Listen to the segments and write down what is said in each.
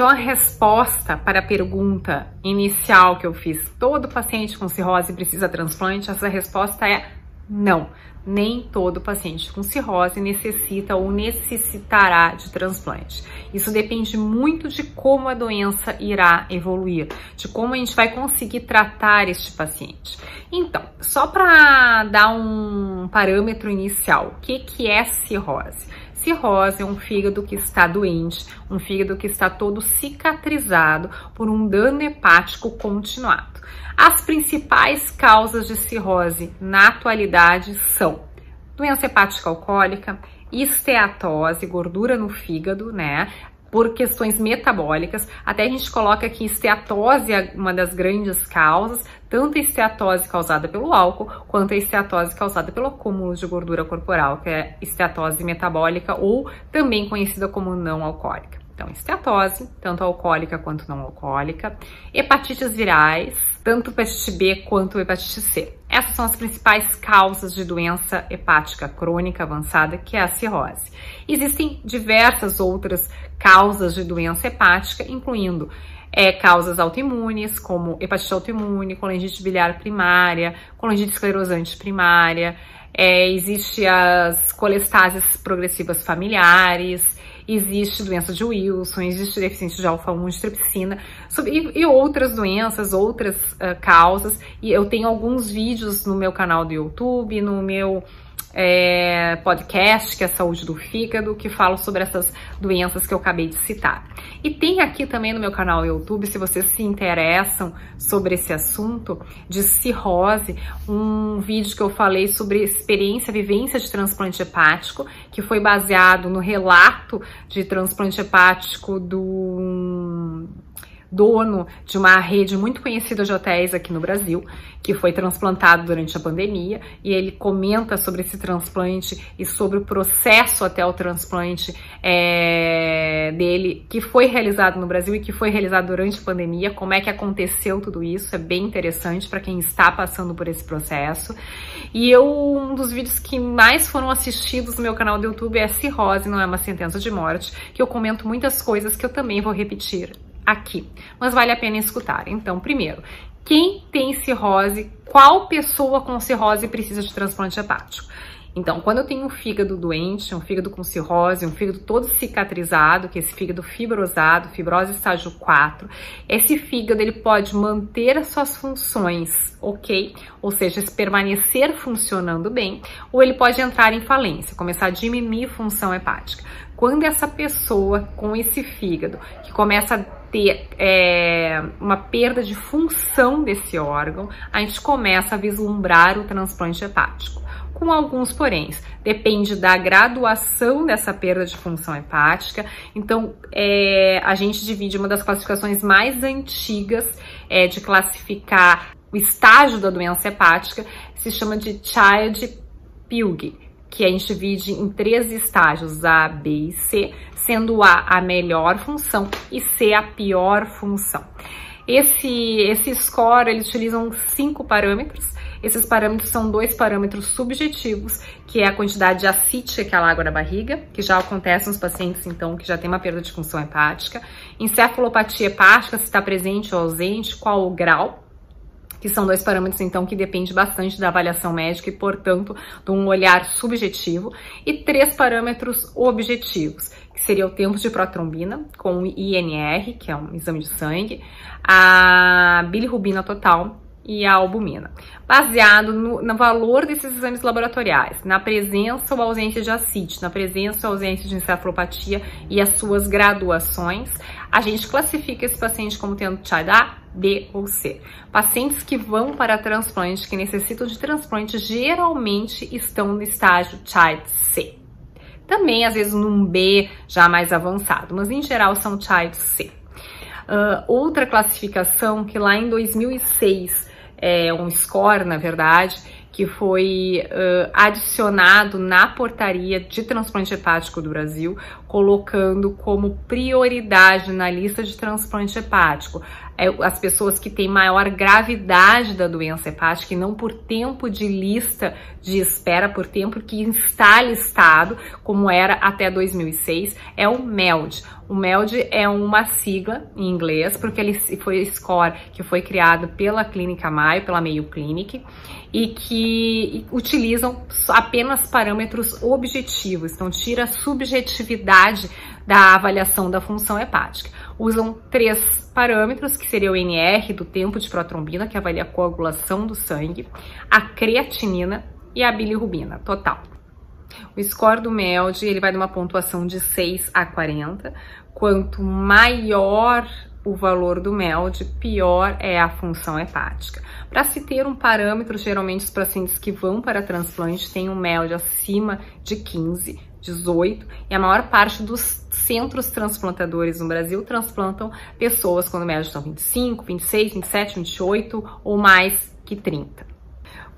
Então, a resposta para a pergunta inicial que eu fiz, todo paciente com cirrose precisa transplante? Essa resposta é não. Nem todo paciente com cirrose necessita ou necessitará de transplante. Isso depende muito de como a doença irá evoluir, de como a gente vai conseguir tratar este paciente. Então, só para dar um parâmetro inicial, o que, que é cirrose? Cirrose é um fígado que está doente, um fígado que está todo cicatrizado por um dano hepático continuado. As principais causas de cirrose na atualidade são doença hepática alcoólica, esteatose, gordura no fígado, né? Por questões metabólicas, até a gente coloca aqui esteatose é uma das grandes causas, tanto a esteatose causada pelo álcool, quanto a esteatose causada pelo acúmulo de gordura corporal, que é esteatose metabólica ou também conhecida como não alcoólica. Então, esteatose, tanto alcoólica quanto não alcoólica, hepatites virais, tanto hepatite B quanto hepatite C. Essas são as principais causas de doença hepática crônica avançada, que é a cirrose. Existem diversas outras causas de doença hepática, incluindo é, causas autoimunes, como hepatite autoimune, colangite biliar primária, colangite esclerosante primária, é, existe as colestases progressivas familiares, existe doença de Wilson, existe deficiência de alfa-1 de tripsina e, e, outras doenças, outras uh, causas. E eu tenho alguns vídeos no meu canal do YouTube, no meu é, podcast, que é Saúde do Fígado, que falo sobre essas doenças que eu acabei de citar. E tem aqui também no meu canal YouTube, se vocês se interessam sobre esse assunto de cirrose, um vídeo que eu falei sobre experiência, vivência de transplante hepático, que foi baseado no relato de transplante hepático do dono de uma rede muito conhecida de hotéis aqui no Brasil, que foi transplantado durante a pandemia, e ele comenta sobre esse transplante e sobre o processo até o transplante é, dele, que foi realizado no Brasil e que foi realizado durante a pandemia, como é que aconteceu tudo isso, é bem interessante para quem está passando por esse processo. E eu, um dos vídeos que mais foram assistidos no meu canal do YouTube é Cirrose, não é uma sentença de morte, que eu comento muitas coisas que eu também vou repetir aqui, mas vale a pena escutar. Então, primeiro, quem tem cirrose, qual pessoa com cirrose precisa de transplante hepático? Então, quando eu tenho um fígado doente, um fígado com cirrose, um fígado todo cicatrizado, que é esse fígado fibrosado, fibrose estágio 4, esse fígado ele pode manter as suas funções, ok? Ou seja, permanecer funcionando bem, ou ele pode entrar em falência, começar a diminuir função hepática. Quando essa pessoa com esse fígado que começa a ter é, uma perda de função desse órgão, a gente começa a vislumbrar o transplante hepático. Com alguns poréns, depende da graduação dessa perda de função hepática. Então, é, a gente divide uma das classificações mais antigas é, de classificar o estágio da doença hepática, se chama de Child Pilg, que a gente divide em três estágios, A, B e C, sendo A a melhor função e C a pior função. Esse, esse score, eles utilizam cinco parâmetros. Esses parâmetros são dois parâmetros subjetivos, que é a quantidade de acite, aquela água na barriga, que já acontece nos pacientes, então, que já tem uma perda de função hepática. Encefalopatia hepática, se está presente ou ausente, qual o grau que são dois parâmetros, então, que depende bastante da avaliação médica e, portanto, de um olhar subjetivo, e três parâmetros objetivos, que seria o tempo de protrombina, com o INR, que é um exame de sangue, a bilirrubina total e a albumina, baseado no, no, valor desses exames laboratoriais, na presença ou ausência de acite, na presença ou ausência de encefalopatia e as suas graduações, a gente classifica esse paciente como tendo TIDE A, B ou C. Pacientes que vão para transplante, que necessitam de transplante, geralmente estão no estágio Child C. Também, às vezes, num B já mais avançado, mas em geral são Child C. Uh, outra classificação que lá em 2006 é um score, na verdade, que foi uh, adicionado na portaria de transplante hepático do Brasil, colocando como prioridade na lista de transplante hepático as pessoas que têm maior gravidade da doença hepática e não por tempo de lista de espera, por tempo que está listado, como era até 2006, é o MELD. O MELD é uma sigla em inglês, porque ele foi score que foi criado pela Clínica Maio, pela Mayo Clinic, e que utilizam apenas parâmetros objetivos, então tira a subjetividade da avaliação da função hepática. Usam três parâmetros, que seria o NR, do tempo de protrombina, que avalia a coagulação do sangue, a creatinina e a bilirrubina total. O score do MELD, ele vai de uma pontuação de 6 a 40. Quanto maior o valor do MELD, pior é a função hepática. Para se ter um parâmetro, geralmente os pacientes que vão para transplante têm um MELD acima de 15, 18, e a maior parte dos centros transplantadores no Brasil transplantam pessoas quando o MELD estão 25, 26, 27, 28 ou mais que 30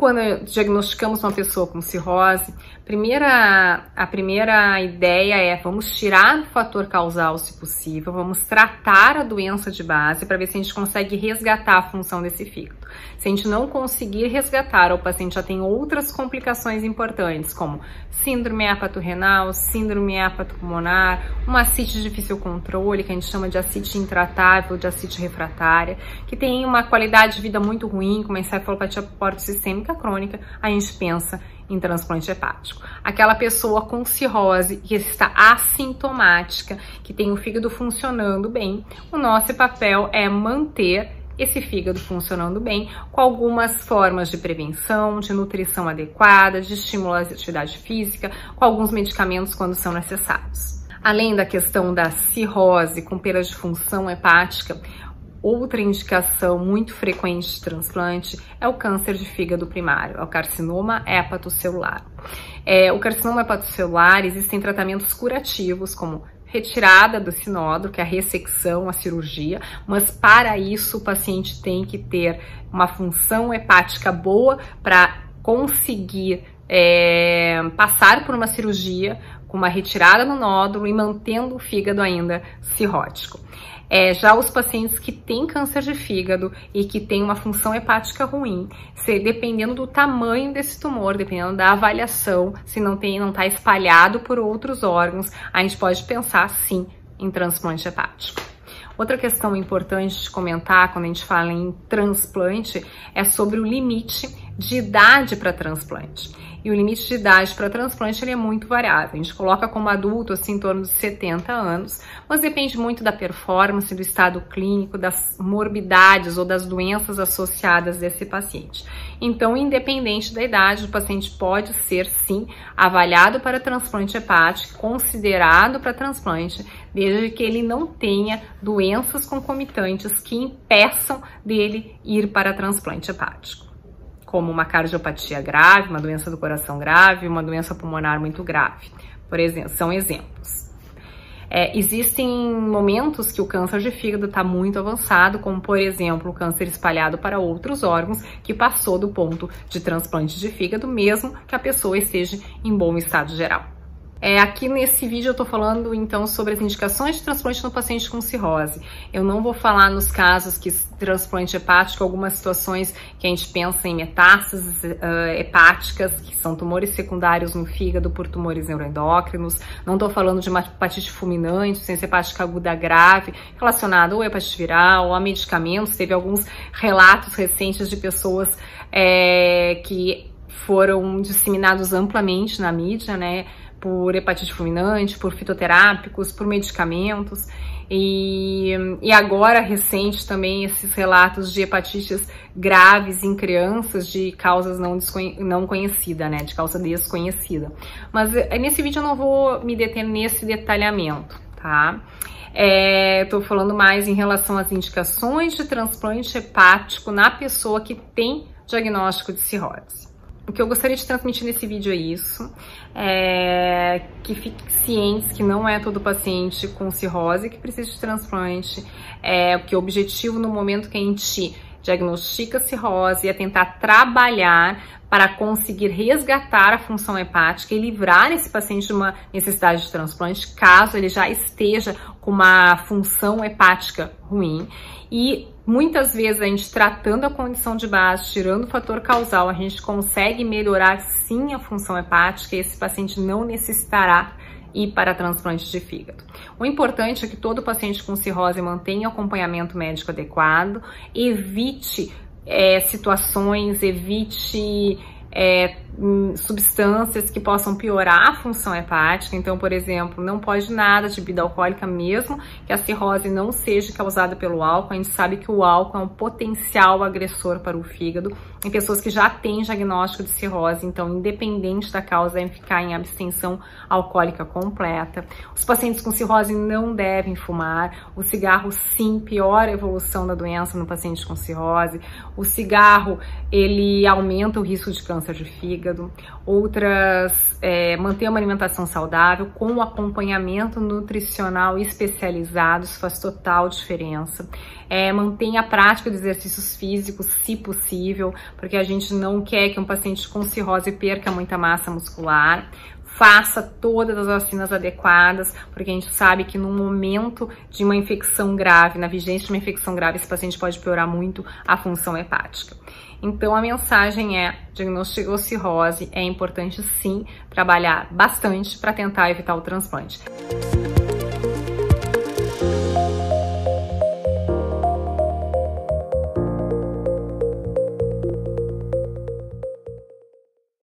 quando diagnosticamos uma pessoa com cirrose, primeira, a primeira ideia é vamos tirar o fator causal, se possível, vamos tratar a doença de base para ver se a gente consegue resgatar a função desse fígado. Se a gente não conseguir resgatar, o paciente já tem outras complicações importantes, como síndrome hepato-renal, síndrome hepatopulmonar, uma ascite de difícil controle, que a gente chama de ascite intratável, de ascite refratária, que tem uma qualidade de vida muito ruim, com uma encefalopatia sistêmica crônica, a gente pensa em transplante hepático. Aquela pessoa com cirrose que está assintomática, que tem o fígado funcionando bem, o nosso papel é manter esse fígado funcionando bem, com algumas formas de prevenção, de nutrição adequada, de estímulo à atividade física, com alguns medicamentos quando são necessários. Além da questão da cirrose com perda de função hepática, Outra indicação muito frequente de transplante é o câncer de fígado primário, é o carcinoma hepatocelular. É, o carcinoma hepatocelular existem tratamentos curativos como retirada do sinódulo, que é a ressecção, a cirurgia, mas para isso o paciente tem que ter uma função hepática boa para conseguir é, passar por uma cirurgia com uma retirada no nódulo e mantendo o fígado ainda cirrótico. É, já os pacientes que têm câncer de fígado e que têm uma função hepática ruim, se, dependendo do tamanho desse tumor, dependendo da avaliação, se não tem, não está espalhado por outros órgãos, a gente pode pensar sim em transplante hepático. Outra questão importante de comentar quando a gente fala em transplante é sobre o limite de idade para transplante e o limite de idade para transplante ele é muito variável. A gente coloca como adulto assim em torno de 70 anos, mas depende muito da performance, do estado clínico, das morbidades ou das doenças associadas desse paciente. Então, independente da idade, o paciente pode ser sim avaliado para transplante hepático, considerado para transplante, desde que ele não tenha doenças concomitantes que impeçam dele ir para transplante hepático como uma cardiopatia grave, uma doença do coração grave, uma doença pulmonar muito grave, por exemplo, são exemplos. É, existem momentos que o câncer de fígado está muito avançado, como por exemplo o câncer espalhado para outros órgãos, que passou do ponto de transplante de fígado, mesmo que a pessoa esteja em bom estado geral. É, aqui nesse vídeo eu tô falando então sobre as indicações de transplante no paciente com cirrose. Eu não vou falar nos casos que transplante hepático, algumas situações que a gente pensa em metástases uh, hepáticas, que são tumores secundários no fígado por tumores neuroendócrinos. Não tô falando de uma hepatite fulminante, ciência hepática aguda grave, relacionada ou a hepatite viral ou a medicamentos. Teve alguns relatos recentes de pessoas é, que foram disseminados amplamente na mídia, né? por hepatite fulminante, por fitoterápicos, por medicamentos. E, e agora, recente também, esses relatos de hepatites graves em crianças de causas não, não conhecida, né? De causa desconhecida. Mas eh, nesse vídeo eu não vou me deter nesse detalhamento, tá? Estou é, falando mais em relação às indicações de transplante hepático na pessoa que tem diagnóstico de cirrose. O que eu gostaria de transmitir nesse vídeo é isso, é que fique cientes que não é todo paciente com cirrose que precisa de transplante, é que o objetivo no momento que a gente diagnostica cirrose é tentar trabalhar para conseguir resgatar a função hepática e livrar esse paciente de uma necessidade de transplante, caso ele já esteja com uma função hepática ruim. E Muitas vezes a gente tratando a condição de base, tirando o fator causal, a gente consegue melhorar sim a função hepática e esse paciente não necessitará ir para transplante de fígado. O importante é que todo paciente com cirrose mantenha acompanhamento médico adequado, evite é, situações, evite é, hum, substâncias que possam piorar a função hepática. Então, por exemplo, não pode nada de bebida alcoólica mesmo que a cirrose não seja causada pelo álcool. A gente sabe que o álcool é um potencial agressor para o fígado em pessoas que já têm diagnóstico de cirrose. Então, independente da causa, devem ficar em abstenção alcoólica completa. Os pacientes com cirrose não devem fumar. O cigarro, sim, piora a evolução da doença no paciente com cirrose. O cigarro, ele aumenta o risco de câncer câncer de fígado, outras é, manter uma alimentação saudável com acompanhamento nutricional especializado, isso faz total diferença. É, mantenha a prática de exercícios físicos, se possível, porque a gente não quer que um paciente com cirrose perca muita massa muscular faça todas as vacinas adequadas, porque a gente sabe que no momento de uma infecção grave, na vigência de uma infecção grave, esse paciente pode piorar muito a função hepática. Então a mensagem é: diagnosticou cirrose, é importante sim trabalhar bastante para tentar evitar o transplante.